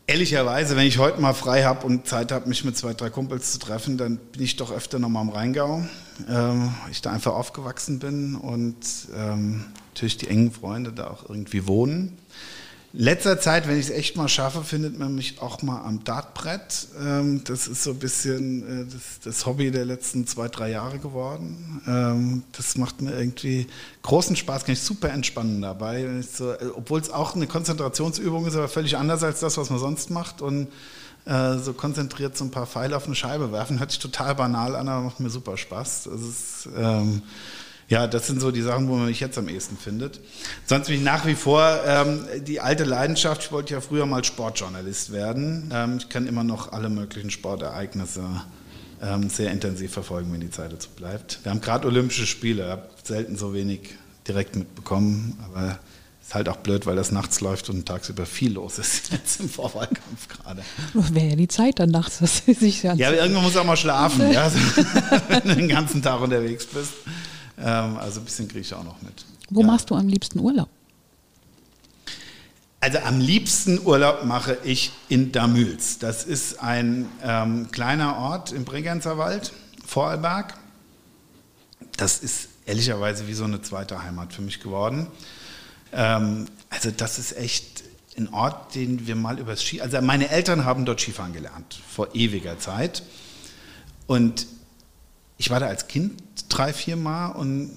Ehrlicherweise, wenn ich heute mal frei habe und Zeit habe, mich mit zwei, drei Kumpels zu treffen, dann bin ich doch öfter noch mal im Rheingau. Ähm, ich da einfach aufgewachsen bin und ähm, natürlich die engen Freunde da auch irgendwie wohnen. Letzter Zeit, wenn ich es echt mal schaffe, findet man mich auch mal am Dartbrett. Ähm, das ist so ein bisschen äh, das, Hobby der letzten zwei, drei Jahre geworden. Ähm, das macht mir irgendwie großen Spaß, kann ich super entspannen dabei. Äh, Obwohl es auch eine Konzentrationsübung ist, aber völlig anders als das, was man sonst macht. Und äh, so konzentriert so ein paar Pfeile auf eine Scheibe werfen, hört sich total banal an, aber macht mir super Spaß. Das ist... Ja, das sind so die Sachen, wo man mich jetzt am ehesten findet. Sonst bin ich nach wie vor ähm, die alte Leidenschaft. Ich wollte ja früher mal Sportjournalist werden. Ähm, ich kann immer noch alle möglichen Sportereignisse ähm, sehr intensiv verfolgen, wenn die Zeit dazu bleibt. Wir haben gerade Olympische Spiele, ich habe selten so wenig direkt mitbekommen, aber ist halt auch blöd, weil das nachts läuft und tagsüber viel los ist jetzt im Vorwahlkampf gerade. Wäre ja die Zeit dann nachts, dass sie sich Ja, irgendwann muss auch mal schlafen, ja, wenn du den ganzen Tag unterwegs bist. Ähm, also ein bisschen kriege ich auch noch mit. Wo ja. machst du am liebsten Urlaub? Also am liebsten Urlaub mache ich in Damüls. Das ist ein ähm, kleiner Ort im Bregenzerwald, Wald, Vorarlberg. Das ist ehrlicherweise wie so eine zweite Heimat für mich geworden. Ähm, also das ist echt ein Ort, den wir mal übers Ski... Also meine Eltern haben dort Skifahren gelernt, vor ewiger Zeit. Und ich war da als Kind drei, vier Mal und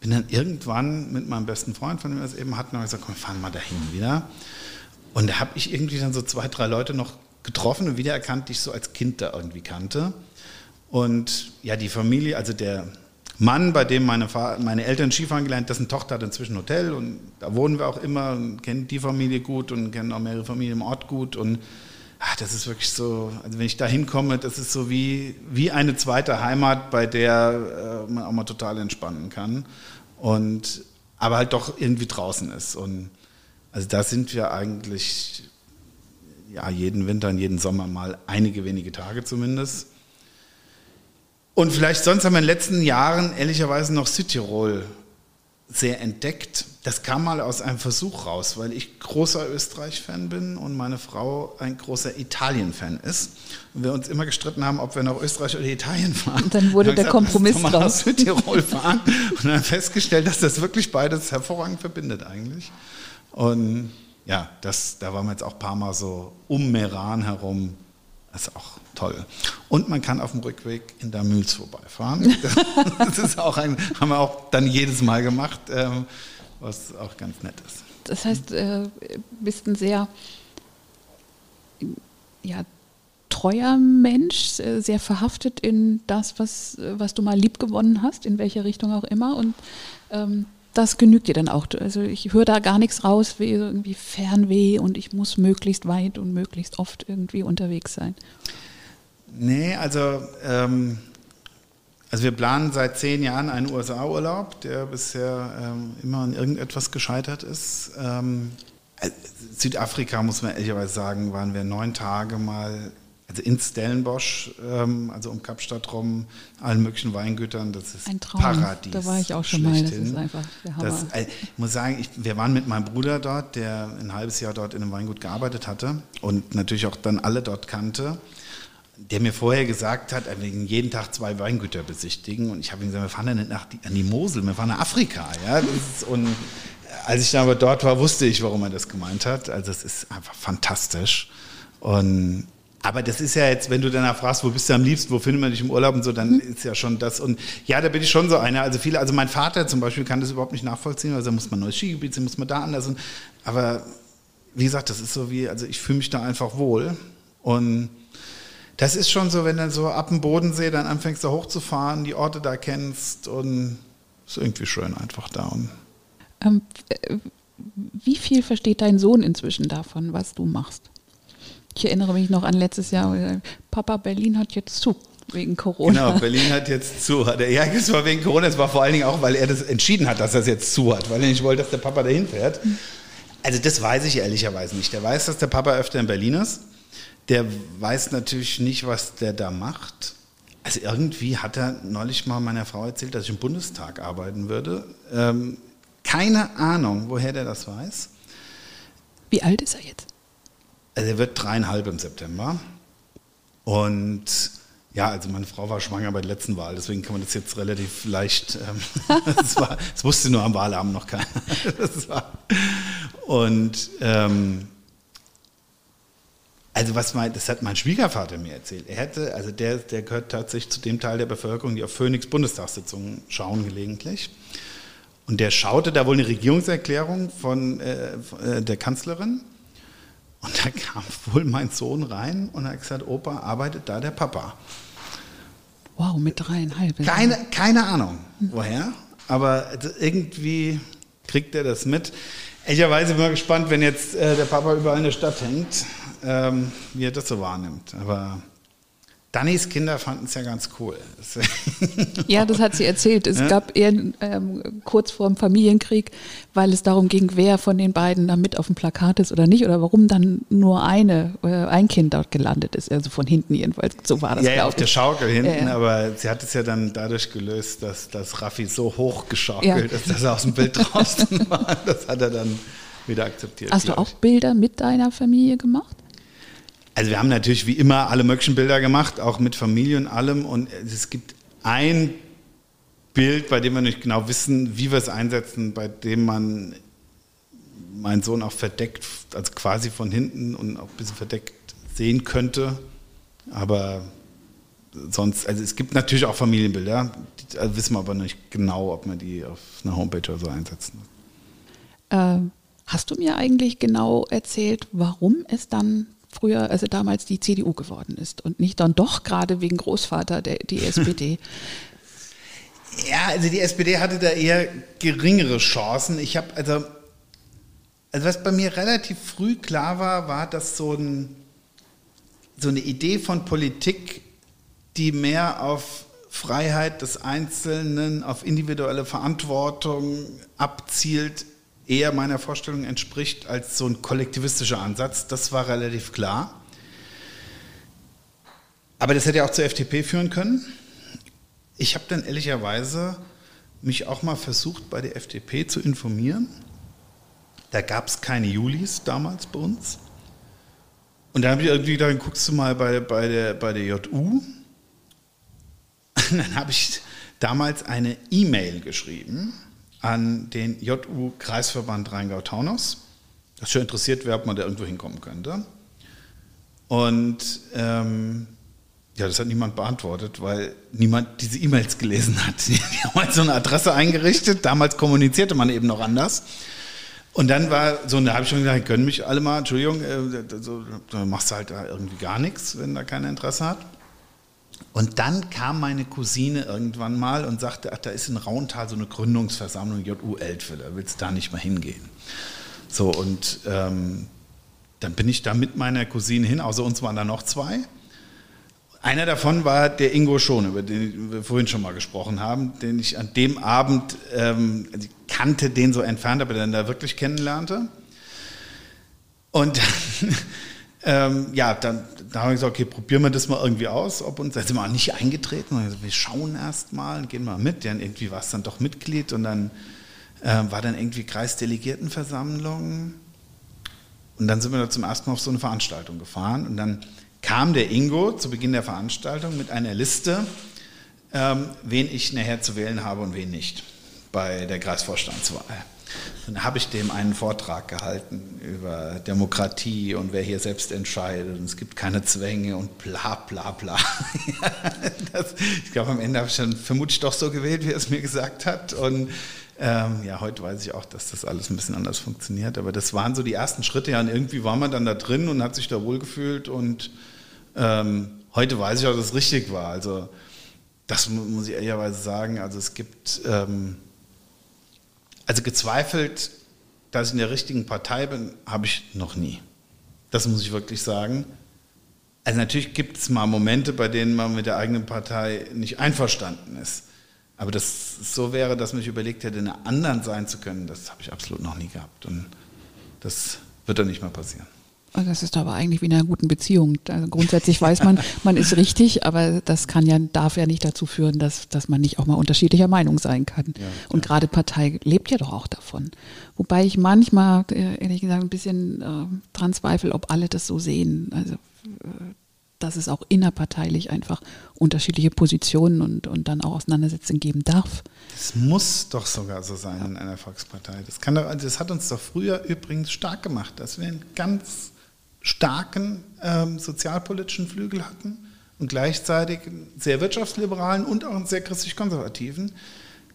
bin dann irgendwann mit meinem besten Freund, von dem wir es eben hatten, gesagt, komm, wir fahren mal dahin wieder. Und da habe ich irgendwie dann so zwei, drei Leute noch getroffen und wiedererkannt, die ich so als Kind da irgendwie kannte. Und ja, die Familie, also der Mann, bei dem meine, meine Eltern Skifahren gelernt, dessen Tochter hat inzwischen Hotel und da wohnen wir auch immer und kennen die Familie gut und kennen auch mehrere Familien im Ort gut und ach, das ist wirklich so, also wenn ich da hinkomme, das ist so wie, wie eine zweite Heimat, bei der äh, man auch mal total entspannen kann. Und aber halt doch irgendwie draußen ist. Und also da sind wir eigentlich ja, jeden Winter und jeden Sommer mal einige wenige Tage zumindest. Und vielleicht sonst haben wir in den letzten Jahren ehrlicherweise noch Südtirol sehr entdeckt. Das kam mal aus einem Versuch raus, weil ich großer Österreich-Fan bin und meine Frau ein großer Italien-Fan ist. Und wir uns immer gestritten haben, ob wir nach Österreich oder Italien fahren. Und dann wurde der gesagt, Kompromiss draus. nach Südtirol fahren und dann festgestellt, dass das wirklich beides hervorragend verbindet eigentlich. Und ja, das, da waren wir jetzt auch ein paar Mal so um Meran herum. Das ist auch toll. Und man kann auf dem Rückweg in der Mühls vorbeifahren. Das ist auch ein, haben wir auch dann jedes Mal gemacht, ähm, was auch ganz nett ist. Das heißt, äh, bist ein sehr ja, treuer Mensch, äh, sehr verhaftet in das, was, was du mal lieb gewonnen hast, in welche Richtung auch immer. Und ähm, das genügt dir dann auch. Also ich höre da gar nichts raus, wie irgendwie Fernweh und ich muss möglichst weit und möglichst oft irgendwie unterwegs sein. Nee, also, ähm, also wir planen seit zehn Jahren einen USA-Urlaub, der bisher ähm, immer an irgendetwas gescheitert ist. Ähm, äh, Südafrika, muss man ehrlicherweise sagen, waren wir neun Tage mal, also in Stellenbosch, ähm, also um Kapstadt rum, allen möglichen Weingütern, das ist Ein Traum. Paradies. Da war ich auch schon mal, das ist einfach der Hammer. Das, äh, ich muss sagen, ich, wir waren mit meinem Bruder dort, der ein halbes Jahr dort in einem Weingut gearbeitet hatte und natürlich auch dann alle dort kannte der mir vorher gesagt hat, er will jeden Tag zwei Weingüter besichtigen. Und ich habe ihm gesagt, wir fahren dann nicht nach die, an die Mosel, wir fahren nach Afrika. Ja? Ist, und als ich dann aber dort war, wusste ich, warum er das gemeint hat. Also es ist einfach fantastisch. Und aber das ist ja jetzt, wenn du danach fragst, wo bist du am liebsten, wo findet man dich im Urlaub und so, dann mhm. ist ja schon das. Und ja, da bin ich schon so einer. Also viele, also mein Vater zum Beispiel kann das überhaupt nicht nachvollziehen, also muss man neues Skigebiet sehen, muss man da anders. Und, aber wie gesagt, das ist so wie, also ich fühle mich da einfach wohl. Und das ist schon so, wenn du so ab dem Bodensee dann anfängst da hochzufahren, die Orte da kennst und ist irgendwie schön einfach da. Und ähm, wie viel versteht dein Sohn inzwischen davon, was du machst? Ich erinnere mich noch an letztes Jahr, Papa Berlin hat jetzt zu. Wegen Corona. Genau, Berlin hat jetzt zu. Hat er, ja, es war wegen Corona, es war vor allen Dingen auch, weil er das entschieden hat, dass er es jetzt zu hat, weil er nicht wollte, dass der Papa dahin fährt. Also das weiß ich ehrlicherweise nicht. Der weiß, dass der Papa öfter in Berlin ist. Der weiß natürlich nicht, was der da macht. Also irgendwie hat er neulich mal meiner Frau erzählt, dass ich im Bundestag arbeiten würde. Ähm, keine Ahnung, woher der das weiß. Wie alt ist er jetzt? Also er wird dreieinhalb im September. Und ja, also meine Frau war schwanger bei der letzten Wahl, deswegen kann man das jetzt relativ leicht. Ähm, das, war, das, wusste nur am Wahlabend noch keiner. Und ähm, also was mein, das hat mein Schwiegervater mir erzählt. Er hätte, also der, der gehört tatsächlich zu dem Teil der Bevölkerung, die auf Phoenix Bundestagssitzungen schauen gelegentlich. Und der schaute da wohl eine Regierungserklärung von äh, äh der Kanzlerin. Und da kam wohl mein Sohn rein und hat gesagt, Opa, arbeitet da der Papa. Wow, mit dreieinhalb. Keine, keine Ahnung, woher, aber irgendwie kriegt er das mit. Ehrlicherweise bin ich gespannt, wenn jetzt äh, der Papa überall in der Stadt hängt, ähm, wie er das so wahrnimmt. Aber Dannys Kinder fanden es ja ganz cool. ja, das hat sie erzählt. Es ja? gab eher ähm, kurz vor dem Familienkrieg, weil es darum ging, wer von den beiden da mit auf dem Plakat ist oder nicht oder warum dann nur eine, äh, ein Kind dort gelandet ist. Also von hinten jedenfalls. So war das. Ja, ja auf der Schaukel hinten, ja, aber sie hat es ja dann dadurch gelöst, dass, dass Raffi so hoch geschaukelt ist, dass er aus dem Bild draußen war. Das hat er dann wieder akzeptiert. Hast du auch Bilder mit deiner Familie gemacht? Also wir haben natürlich wie immer alle möglichen Bilder gemacht, auch mit Familie und allem. Und es gibt ein Bild, bei dem wir nicht genau wissen, wie wir es einsetzen, bei dem man meinen Sohn auch verdeckt, also quasi von hinten und auch ein bisschen verdeckt sehen könnte. Aber sonst, also es gibt natürlich auch Familienbilder, die also wissen wir aber nicht genau, ob man die auf einer Homepage oder so einsetzen. Äh, hast du mir eigentlich genau erzählt, warum es dann früher, also damals die CDU geworden ist und nicht dann doch gerade wegen Großvater der, die SPD. Ja, also die SPD hatte da eher geringere Chancen. Ich habe also, also was bei mir relativ früh klar war, war, dass so, ein, so eine Idee von Politik, die mehr auf Freiheit des Einzelnen, auf individuelle Verantwortung abzielt, eher meiner Vorstellung entspricht als so ein kollektivistischer Ansatz. Das war relativ klar. Aber das hätte ja auch zur FDP führen können. Ich habe dann ehrlicherweise mich auch mal versucht, bei der FDP zu informieren. Da gab es keine Julis damals bei uns. Und da habe ich irgendwie gedacht, guckst du mal bei, bei, der, bei der JU. Und dann habe ich damals eine E-Mail geschrieben an den JU-Kreisverband Rheingau-Taunus. Das schon interessiert wäre, ob man da irgendwo hinkommen könnte. Und ähm, ja, das hat niemand beantwortet, weil niemand diese E-Mails gelesen hat. Die haben halt so eine Adresse eingerichtet. Damals kommunizierte man eben noch anders. Und dann war so, da habe ich schon gesagt, können mich alle mal, Entschuldigung, äh, so, da machst du halt da irgendwie gar nichts, wenn da keiner Interesse hat. Und dann kam meine Cousine irgendwann mal und sagte, ach, da ist in Rauntal so eine Gründungsversammlung JU Eltville, willst du da nicht mal hingehen? So, und ähm, dann bin ich da mit meiner Cousine hin, außer uns waren da noch zwei. Einer davon war der Ingo Schon, über den wir vorhin schon mal gesprochen haben, den ich an dem Abend ähm, also kannte, den so entfernt, aber dann da wirklich kennenlernte. Und dann ähm, ja, dann, dann haben wir gesagt, okay, probieren wir das mal irgendwie aus. Ob uns, sind wir auch nicht eingetreten. Also wir schauen erst mal, gehen mal mit. Ja, irgendwie war es dann doch Mitglied und dann äh, war dann irgendwie Kreisdelegiertenversammlung. Und dann sind wir da zum ersten Mal auf so eine Veranstaltung gefahren. Und dann kam der Ingo zu Beginn der Veranstaltung mit einer Liste, ähm, wen ich nachher zu wählen habe und wen nicht bei der Kreisvorstandswahl. Dann habe ich dem einen Vortrag gehalten über Demokratie und wer hier selbst entscheidet und es gibt keine Zwänge und bla bla bla. das, ich glaube, am Ende habe ich dann vermutlich doch so gewählt, wie er es mir gesagt hat. Und ähm, ja, heute weiß ich auch, dass das alles ein bisschen anders funktioniert. Aber das waren so die ersten Schritte. Ja, und irgendwie war man dann da drin und hat sich da wohlgefühlt. Und ähm, heute weiß ich auch, dass es richtig war. Also das muss ich ehrlicherweise sagen. Also es gibt... Ähm, Also gezweifelt, dass ich in der richtigen Partei bin, habe ich noch nie. Das muss ich wirklich sagen. Also natürlich gibt es mal Momente, bei denen man mit der eigenen Partei nicht einverstanden ist. Aber dass es so wäre, dass man sich überlegt hätte, eine anderen sein zu können, das habe ich absolut noch nie gehabt. Und das wird dann nicht mehr passieren. Das ist aber eigentlich wie in einer guten Beziehung. Also grundsätzlich weiß man, man ist richtig, aber das kann ja, darf ja nicht dazu führen, dass, dass man nicht auch mal unterschiedlicher Meinung sein kann. Ja, und ja. gerade Partei lebt ja doch auch davon. Wobei ich manchmal, äh, ehrlich gesagt, ein bisschen äh, dran zweifle, ob alle das so sehen. Also, äh, dass es auch innerparteilich einfach unterschiedliche Positionen und, und dann auch Auseinandersetzungen geben darf. Das muss doch sogar so sein ja. in einer Volkspartei. Das, kann doch, das hat uns doch früher übrigens stark gemacht, dass wir einen ganz starken ähm, sozialpolitischen Flügel hatten und gleichzeitig einen sehr wirtschaftsliberalen und auch einen sehr christlich-konservativen,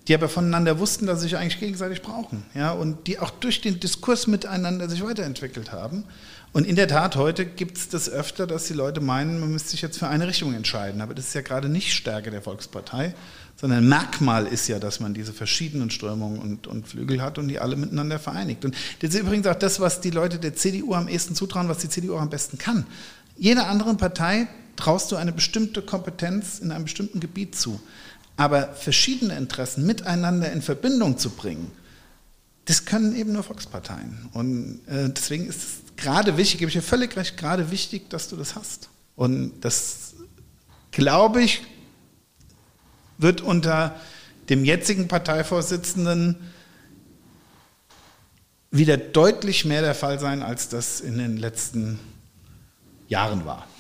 die aber voneinander wussten, dass sie sich eigentlich gegenseitig brauchen ja, und die auch durch den Diskurs miteinander sich weiterentwickelt haben. Und in der Tat, heute gibt es das öfter, dass die Leute meinen, man müsste sich jetzt für eine Richtung entscheiden. Aber das ist ja gerade nicht Stärke der Volkspartei, sondern Merkmal ist ja, dass man diese verschiedenen Strömungen und, und Flügel hat und die alle miteinander vereinigt. Und das ist übrigens auch das, was die Leute der CDU am ehesten zutrauen, was die CDU auch am besten kann. Jeder anderen Partei traust du eine bestimmte Kompetenz in einem bestimmten Gebiet zu. Aber verschiedene Interessen miteinander in Verbindung zu bringen, das können eben nur Volksparteien. Und äh, deswegen ist es gerade wichtig, gebe ich dir völlig recht, gerade wichtig, dass du das hast. Und das, glaube ich, wird unter dem jetzigen Parteivorsitzenden wieder deutlich mehr der Fall sein, als das in den letzten Jahren war.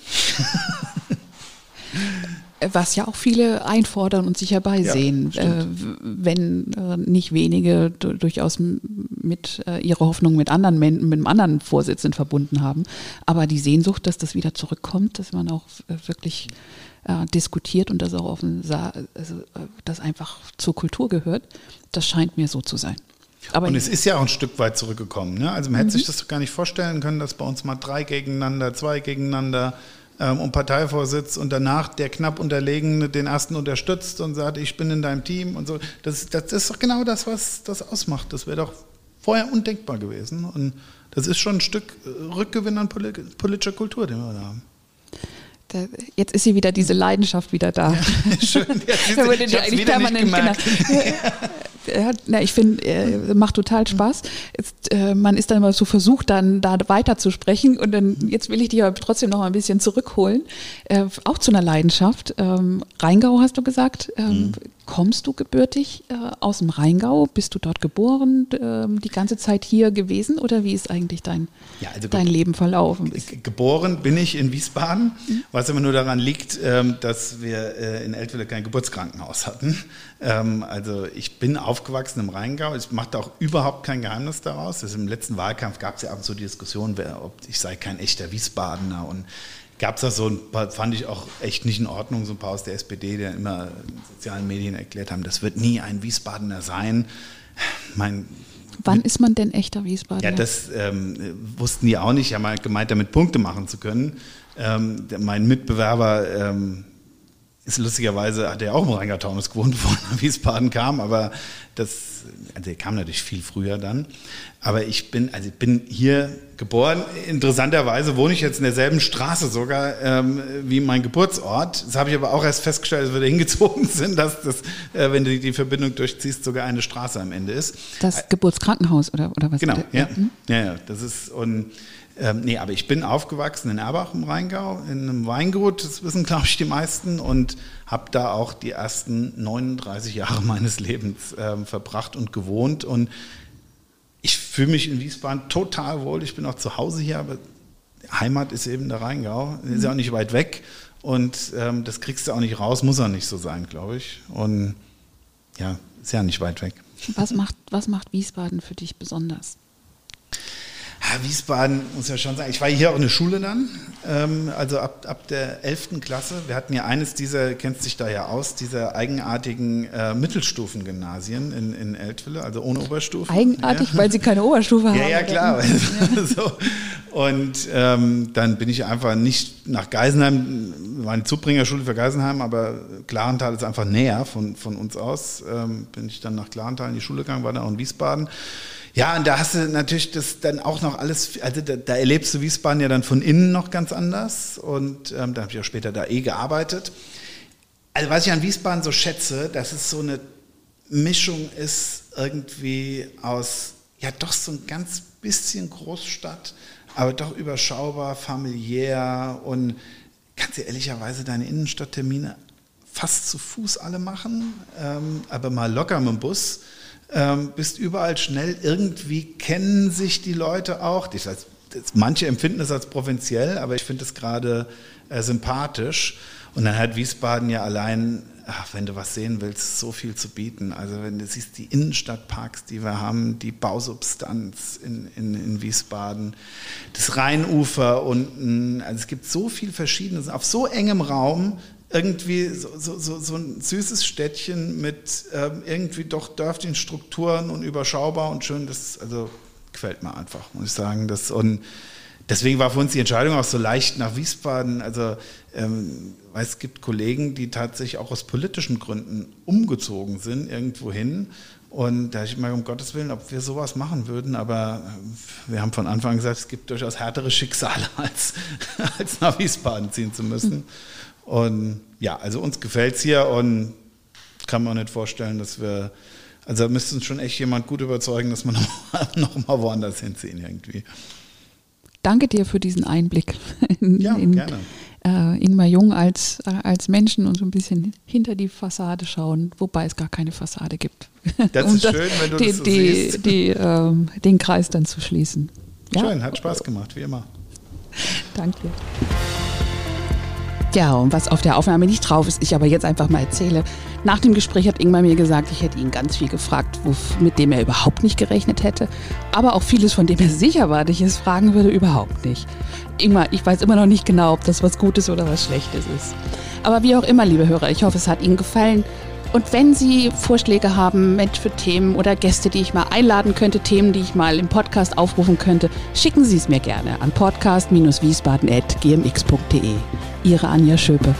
Was ja auch viele einfordern und sich herbeisehen, ja, äh, wenn äh, nicht wenige durchaus mit äh, ihre Hoffnung mit anderen mit einem anderen Vorsitzenden verbunden haben. Aber die Sehnsucht, dass das wieder zurückkommt, dass man auch wirklich äh, diskutiert und das auch offen also, äh, das einfach zur Kultur gehört, das scheint mir so zu sein. Aber und es ist ja auch ein Stück weit zurückgekommen. Ne? Also man hätte mhm. sich das doch gar nicht vorstellen können, dass bei uns mal drei gegeneinander, zwei gegeneinander ähm, und Parteivorsitz und danach der knapp Unterlegene den ersten unterstützt und sagt, ich bin in deinem Team und so. Das, das ist doch genau das, was das ausmacht. Das wäre doch vorher undenkbar gewesen. Und das ist schon ein Stück äh, Rückgewinn an politischer Kultur, den wir da haben. Jetzt ist sie wieder diese Leidenschaft wieder da. Ja, schön. Ja, da wurde ich eigentlich permanent genau. ja, ich finde, äh, macht total Spaß. Jetzt, äh, man ist dann immer so versucht, dann da weiter zu sprechen und dann jetzt will ich dich aber trotzdem noch mal ein bisschen zurückholen, äh, auch zu einer Leidenschaft. Ähm, Rheingau hast du gesagt. Ähm, mhm. Kommst du gebürtig äh, aus dem Rheingau? Bist du dort geboren, äh, die ganze Zeit hier gewesen oder wie ist eigentlich dein, ja, also dein Leben verlaufen? Geboren bin ich in Wiesbaden, mhm. was immer nur daran liegt, ähm, dass wir äh, in Eltville kein Geburtskrankenhaus hatten. Ähm, also ich bin aufgewachsen im Rheingau. Ich mache da auch überhaupt kein Geheimnis daraus. Also Im letzten Wahlkampf gab es ja ab und zu die Diskussion, wer, ob ich sei kein echter Wiesbadener und gab es da so ein paar, fand ich auch echt nicht in Ordnung, so ein paar aus der SPD, die immer in sozialen Medien erklärt haben, das wird nie ein Wiesbadener sein. Mein, Wann ist man denn echter Wiesbadener? Ja, das ähm, wussten die auch nicht. Ich habe mal gemeint, damit Punkte machen zu können. Ähm, mein Mitbewerber ähm, ist lustigerweise, hat er auch im Rheingau-Taunus gewohnt, bevor er nach Wiesbaden kam, aber das, also er kam natürlich viel früher dann. Aber ich bin, also ich bin hier geboren. Interessanterweise wohne ich jetzt in derselben Straße sogar ähm, wie mein Geburtsort. Das habe ich aber auch erst festgestellt, als wir da hingezogen sind, dass das, äh, wenn du die Verbindung durchziehst, sogar eine Straße am Ende ist. Das Geburtskrankenhaus oder, oder was? Genau, ja. Mhm. ja. Ja, das ist und ähm, nee, aber ich bin aufgewachsen in Erbach im Rheingau, in einem Weingut, das wissen, glaube ich, die meisten, und habe da auch die ersten 39 Jahre meines Lebens ähm, verbracht und gewohnt. Und ich fühle mich in Wiesbaden total wohl. Ich bin auch zu Hause hier, aber Heimat ist eben der Rheingau. Ist ja auch nicht weit weg. Und ähm, das kriegst du auch nicht raus, muss auch nicht so sein, glaube ich. Und ja, ist ja nicht weit weg. Was macht, was macht Wiesbaden für dich besonders? Ja, Wiesbaden muss ja schon sagen. Ich war hier auch in der Schule dann, ähm, also ab, ab der 11. Klasse. Wir hatten ja eines dieser, kennst dich da ja aus, dieser eigenartigen äh, Mittelstufengymnasien in, in Eltville, also ohne Oberstufe. Eigenartig, ja. weil sie keine Oberstufe haben. Ja, ja, klar. So. Und ähm, dann bin ich einfach nicht nach Geisenheim, war eine Zubringerschule für Geisenheim, aber Klarental ist einfach näher von, von uns aus. Ähm, bin ich dann nach Klarental in die Schule gegangen, war dann auch in Wiesbaden. Ja, und da hast du natürlich das dann auch noch alles, also da, da erlebst du Wiesbaden ja dann von innen noch ganz anders und ähm, da habe ich auch später da eh gearbeitet. Also was ich an Wiesbaden so schätze, dass es so eine Mischung ist irgendwie aus, ja doch so ein ganz bisschen Großstadt, aber doch überschaubar, familiär und kannst du ehrlicherweise deine Innenstadttermine fast zu Fuß alle machen, ähm, aber mal locker mit dem Bus ähm, bist überall schnell. Irgendwie kennen sich die Leute auch. Das heißt, manche empfinden es als provinziell, aber ich finde es gerade äh, sympathisch. Und dann hat Wiesbaden ja allein, ach, wenn du was sehen willst, so viel zu bieten. Also wenn du siehst, die Innenstadtparks, die wir haben, die Bausubstanz in, in, in Wiesbaden, das Rheinufer unten, also es gibt so viel Verschiedenes auf so engem Raum, irgendwie so, so, so, so ein süßes Städtchen mit ähm, irgendwie doch dörflichen Strukturen und überschaubar und schön. Das also gefällt mir einfach, muss ich sagen. Das, und deswegen war für uns die Entscheidung auch so leicht nach Wiesbaden. Also ähm, es gibt Kollegen, die tatsächlich auch aus politischen Gründen umgezogen sind irgendwo hin. Und da ich mal um Gottes Willen, ob wir sowas machen würden, aber äh, wir haben von Anfang an gesagt, es gibt durchaus härtere Schicksale, als, als nach Wiesbaden ziehen zu müssen. Und ja, also uns gefällt es hier und kann man nicht vorstellen, dass wir, also da müsste uns schon echt jemand gut überzeugen, dass wir noch, noch mal woanders hinziehen irgendwie. Danke dir für diesen Einblick in, ja, in gerne. Äh, Ingmar Jung als, äh, als Menschen und so ein bisschen hinter die Fassade schauen, wobei es gar keine Fassade gibt. Das um ist das, schön, wenn du die, das so die, siehst. Die, äh, den Kreis dann zu schließen. Ja? Schön, hat Spaß gemacht, wie immer. Danke. Ja, und was auf der Aufnahme nicht drauf ist, ich aber jetzt einfach mal erzähle. Nach dem Gespräch hat Ingmar mir gesagt, ich hätte ihn ganz viel gefragt, mit dem er überhaupt nicht gerechnet hätte. Aber auch vieles, von dem er sicher war, dass ich es fragen würde, überhaupt nicht. Ingmar, ich weiß immer noch nicht genau, ob das was Gutes oder was Schlechtes ist. Aber wie auch immer, liebe Hörer, ich hoffe, es hat Ihnen gefallen. Und wenn Sie Vorschläge haben Mensch, für Themen oder Gäste, die ich mal einladen könnte, Themen, die ich mal im Podcast aufrufen könnte, schicken Sie es mir gerne an podcast-wiesbaden.gmx.de. Ihre Anja Schöpe.